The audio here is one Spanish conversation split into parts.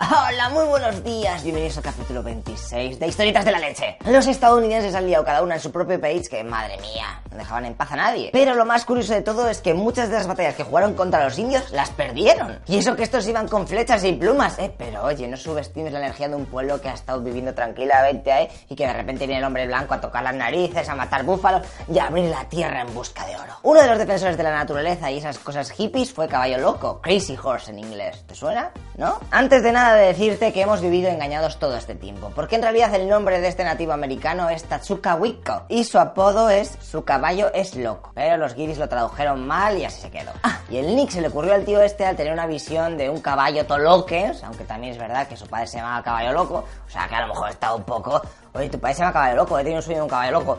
Hola, muy buenos días, bienvenidos al capítulo 26 de Historietas de la Leche. Los estadounidenses han liado cada una en su propio país que, madre mía, no dejaban en paz a nadie. Pero lo más curioso de todo es que muchas de las batallas que jugaron contra los indios las perdieron. Y eso que estos iban con flechas y plumas, eh, pero oye, no subestimes la energía de un pueblo que ha estado viviendo tranquilamente ahí y que de repente viene el hombre blanco a tocar las narices, a matar búfalos y a abrir la tierra en busca de oro. Uno de los defensores de la naturaleza y esas cosas hippies fue Caballo Loco, Crazy Horse en inglés. ¿Te suena? ¿No? Antes de nada, de decirte que hemos vivido engañados todo este tiempo, porque en realidad el nombre de este nativo americano es Tatsuka Wicco y su apodo es Su caballo es loco, pero los guiris lo tradujeron mal y así se quedó. Ah, y el nick se le ocurrió al tío este al tener una visión de un caballo toloque, aunque también es verdad que su padre se llamaba caballo loco, o sea que a lo mejor está un poco, oye, tu padre se llama caballo loco, he tenido un sueño de un caballo loco,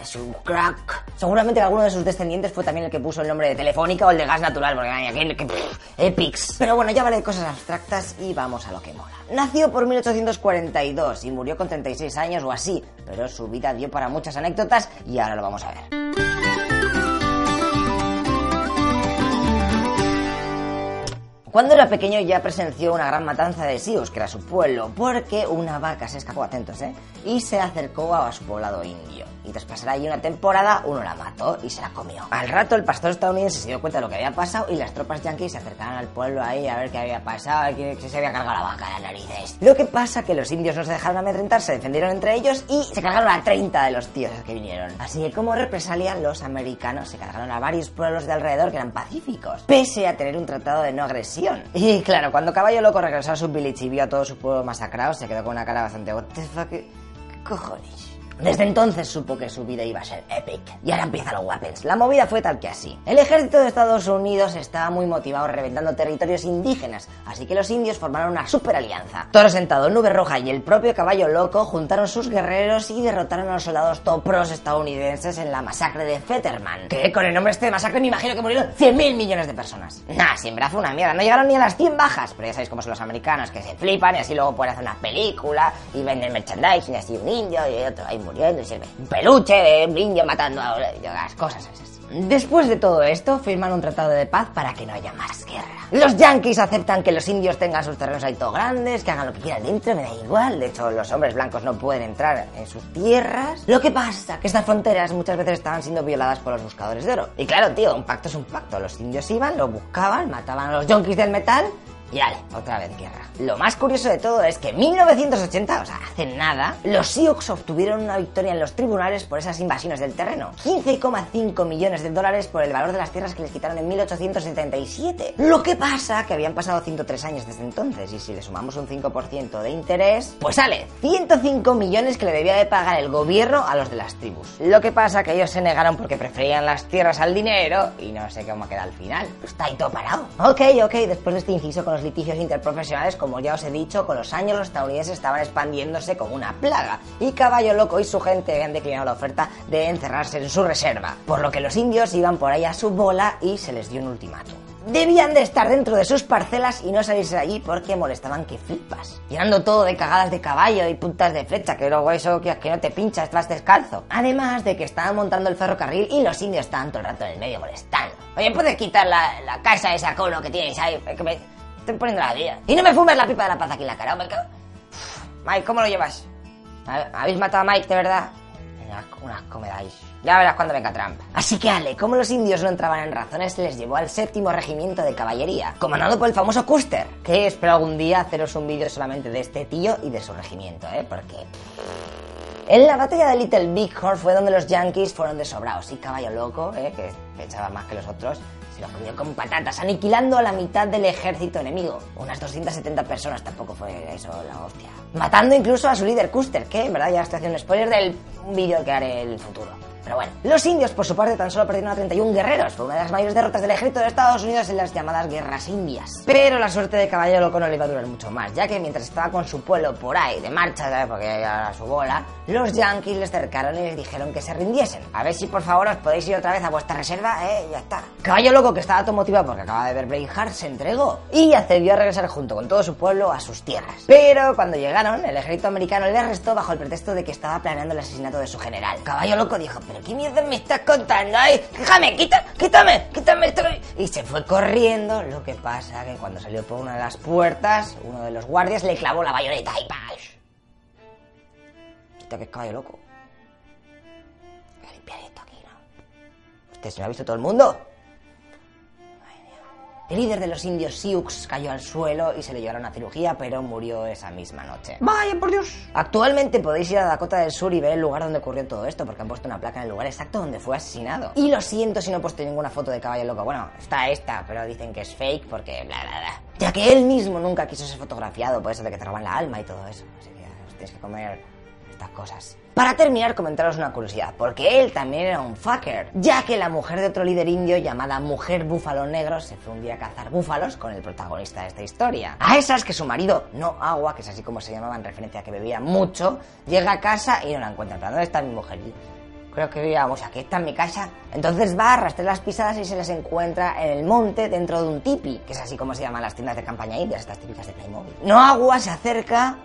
es un crack. Seguramente alguno de sus descendientes fue también el que puso el nombre de Telefónica o el de gas natural, porque hay que, Epics. Pero bueno, ya vale de cosas abstractas y vamos a lo que mola. Nació por 1842 y murió con 36 años o así, pero su vida dio para muchas anécdotas y ahora lo vamos a ver. Cuando era pequeño ya presenció una gran matanza de Sios, que era su pueblo, porque una vaca se escapó, atentos, ¿eh? Y se acercó a su poblado indio. Y tras pasar allí una temporada, uno la mató y se la comió. Al rato el pastor estadounidense se dio cuenta de lo que había pasado y las tropas yanquis se acercaron al pueblo ahí a ver qué había pasado, que se había cargado la vaca de las narices. Lo que pasa que los indios no se dejaron amedrentar, se defendieron entre ellos y se cargaron a 30 de los tíos que vinieron. Así que como represalia, los americanos se cargaron a varios pueblos de alrededor que eran pacíficos, pese a tener un tratado de no agresión y claro, cuando Caballo Loco regresó a su village y vio a todo su pueblo masacrado, se quedó con una cara bastante... What? ¿Qué cojones? Desde entonces supo que su vida iba a ser epic. Y ahora empieza los weapons. La movida fue tal que así. El ejército de Estados Unidos estaba muy motivado reventando territorios indígenas, así que los indios formaron una super alianza. Toro Sentado, Nube Roja y el propio Caballo Loco juntaron sus guerreros y derrotaron a los soldados topros estadounidenses en la masacre de Fetterman. Que con el nombre este masacre me imagino que murieron 100.000 millones de personas. Nah, siempre fue una mierda. No llegaron ni a las 100 bajas, pero ya sabéis cómo son los americanos, que se flipan y así luego pueden hacer una película y venden merchandising y así un indio y otro ahí Un peluche de un indio matando a las cosas esas. Después de todo esto, firman un tratado de paz para que no haya más guerra. Los yankees aceptan que los indios tengan sus terrenos ahí todos grandes, que hagan lo que quieran dentro, me da igual. De hecho, los hombres blancos no pueden entrar en sus tierras. Lo que pasa que estas fronteras muchas veces estaban siendo violadas por los buscadores de oro. Y claro, tío, un pacto es un pacto. Los indios iban, lo buscaban, mataban a los yankees del metal y ale, otra vez guerra. Lo más curioso de todo es que en 1980, o sea, hace nada, los Sioux obtuvieron una victoria en los tribunales por esas invasiones del terreno. 15,5 millones de dólares por el valor de las tierras que les quitaron en 1877. Lo que pasa que habían pasado 103 años desde entonces y si le sumamos un 5% de interés, pues sale 105 millones que le debía de pagar el gobierno a los de las tribus. Lo que pasa que ellos se negaron porque preferían las tierras al dinero y no sé cómo queda al final. Pues está ahí todo parado. Ok, ok, después de este inciso con los litigios interprofesionales, como ya os he dicho, con los años los estadounidenses estaban expandiéndose como una plaga y Caballo Loco y su gente habían declinado la oferta de encerrarse en su reserva, por lo que los indios iban por ahí a su bola y se les dio un ultimátum. Debían de estar dentro de sus parcelas y no salirse de allí porque molestaban que flipas. Llenando todo de cagadas de caballo y puntas de flecha, que luego eso que, que no te pinchas, estás descalzo. Además de que estaban montando el ferrocarril y los indios estaban todo el rato en el medio molestando. Oye, ¿puedes quitar la, la casa esa cono que tienes ahí? Que me estoy poniendo la vida. Y no me fumes la pipa de la paz aquí en la cara, hombre. Mike, ¿cómo lo llevas? ¿Habéis matado a Mike, de verdad? Unas comedáis. Ya verás cuando venga Trump. Así que Ale, como los indios no entraban en razones, les llevó al séptimo regimiento de caballería, comandado por el famoso Custer, que espero algún día haceros un vídeo solamente de este tío y de su regimiento, ¿eh? Porque... En la batalla de Little Big Horn fue donde los yankees fueron desobrados y caballo loco, ¿eh? que echaba más que los otros, se lo comió con patatas, aniquilando a la mitad del ejército enemigo. Unas 270 personas, tampoco fue eso la hostia. Matando incluso a su líder Custer, que en verdad ya estoy haciendo spoiler del vídeo que haré en el futuro. Pero bueno, los indios por su parte tan solo perdieron a 31 guerreros. Fue una de las mayores derrotas del ejército de Estados Unidos en las llamadas guerras indias. Pero la suerte de Caballo Loco no le iba a durar mucho más, ya que mientras estaba con su pueblo por ahí, de marcha, ¿sabes? porque era su bola, los yankees les cercaron y les dijeron que se rindiesen. A ver si por favor os podéis ir otra vez a vuestra reserva, eh, ya está. Caballo Loco, que estaba todo motivado porque acaba de ver Braveheart, se entregó y accedió a regresar junto con todo su pueblo a sus tierras. Pero cuando llegaron, el ejército americano le arrestó bajo el pretexto de que estaba planeando el asesinato de su general. Caballo Loco dijo, ¿qué mierda me estás contando? ¡Ay, déjame, quita, quítame, quítame esto! Y se fue corriendo, lo que pasa que cuando salió por una de las puertas, uno de los guardias le clavó la bayoneta y ¡pash! Esto que es caballo loco. Voy a limpiar esto aquí, ¿no? ¿Usted se lo ha visto todo el mundo? El líder de los indios Sioux cayó al suelo y se le llevaron a cirugía, pero murió esa misma noche. Vaya, por Dios. Actualmente podéis ir a Dakota del Sur y ver el lugar donde ocurrió todo esto, porque han puesto una placa en el lugar exacto donde fue asesinado. Y lo siento si no he puesto ninguna foto de caballo loco. Bueno, está esta, pero dicen que es fake porque bla bla bla. Ya que él mismo nunca quiso ser fotografiado por eso de que te roban la alma y todo eso. Así que os tienes que comer estas cosas. Para terminar, comentaros una curiosidad, porque él también era un fucker, ya que la mujer de otro líder indio llamada Mujer Búfalo Negro se fue un día a cazar búfalos con el protagonista de esta historia. A esas que su marido, no agua, que es así como se llamaba en referencia a que bebía mucho, llega a casa y no la encuentra. ¿Dónde está mi mujer? Creo que vivíamos aquí, está en mi casa. Entonces va, arrastra las pisadas y se las encuentra en el monte dentro de un tipi, que es así como se llaman las tiendas de campaña indias, estas típicas de Playmobil. No agua se acerca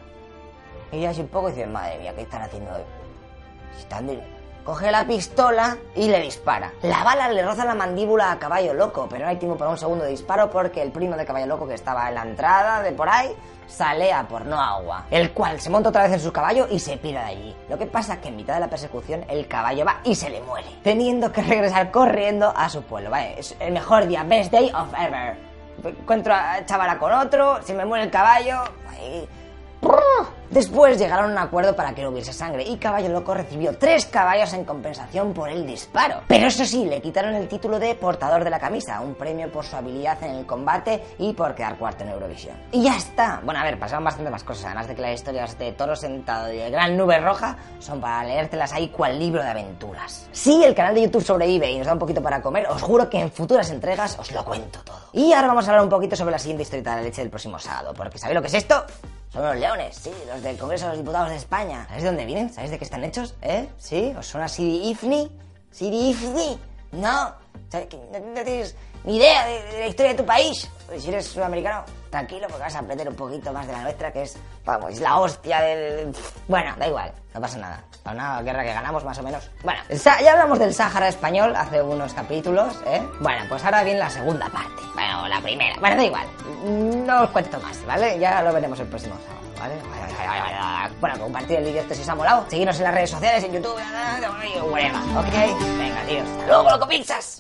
y ya un poco dice, madre mía, ¿qué están haciendo hoy? Coge la pistola y le dispara. La bala le roza la mandíbula a Caballo Loco, pero no hay tiempo para un segundo de disparo porque el primo de Caballo Loco que estaba en la entrada de por ahí sale a por no agua, el cual se monta otra vez en su caballo y se pira de allí. Lo que pasa es que en mitad de la persecución el caballo va y se le muere, teniendo que regresar corriendo a su pueblo. Vale, es el mejor día, best day of ever. Encuentro a chavala con otro, se me muere el caballo. Después llegaron a un acuerdo para que no hubiese sangre y Caballo Loco recibió tres caballos en compensación por el disparo. Pero eso sí, le quitaron el título de portador de la camisa, un premio por su habilidad en el combate y por quedar cuarto en Eurovisión. Y ya está. Bueno, a ver, pasaron bastante más cosas, además de que las historias de Toro Sentado y de Gran Nube Roja son para leértelas ahí cual libro de aventuras. Si el canal de YouTube sobrevive y nos da un poquito para comer, os juro que en futuras entregas os lo cuento todo. Y ahora vamos a hablar un poquito sobre la siguiente historieta de la leche del próximo sábado, porque ¿sabéis lo que es esto? Son los leones, sí, los del Congreso de los Diputados de España. ¿Sabéis de dónde vienen? ¿Sabéis de qué están hechos? ¿Eh? ¿Sí? ¿Os suena Sidi Ifni? ¿Sidi Ifni? No. ¿Sabes que no, no tienes ni idea de, de la historia de tu país? Pues si eres sudamericano, tranquilo, porque vas a aprender un poquito más de la nuestra, que es, vamos, es la hostia del... Bueno, da igual, no pasa nada. Para una guerra que ganamos, más o menos. Bueno, ya hablamos del Sáhara español hace unos capítulos, ¿eh? Bueno, pues ahora viene la segunda parte. Bueno, la primera. Bueno, da igual. No os cuento más, ¿vale? Ya lo veremos el próximo sábado, ¿vale? Bueno, compartir el vídeo este si os ha molado. Seguirnos en las redes sociales, en YouTube, whatever. Ok, venga, tío. Hasta luego, loco pizzas.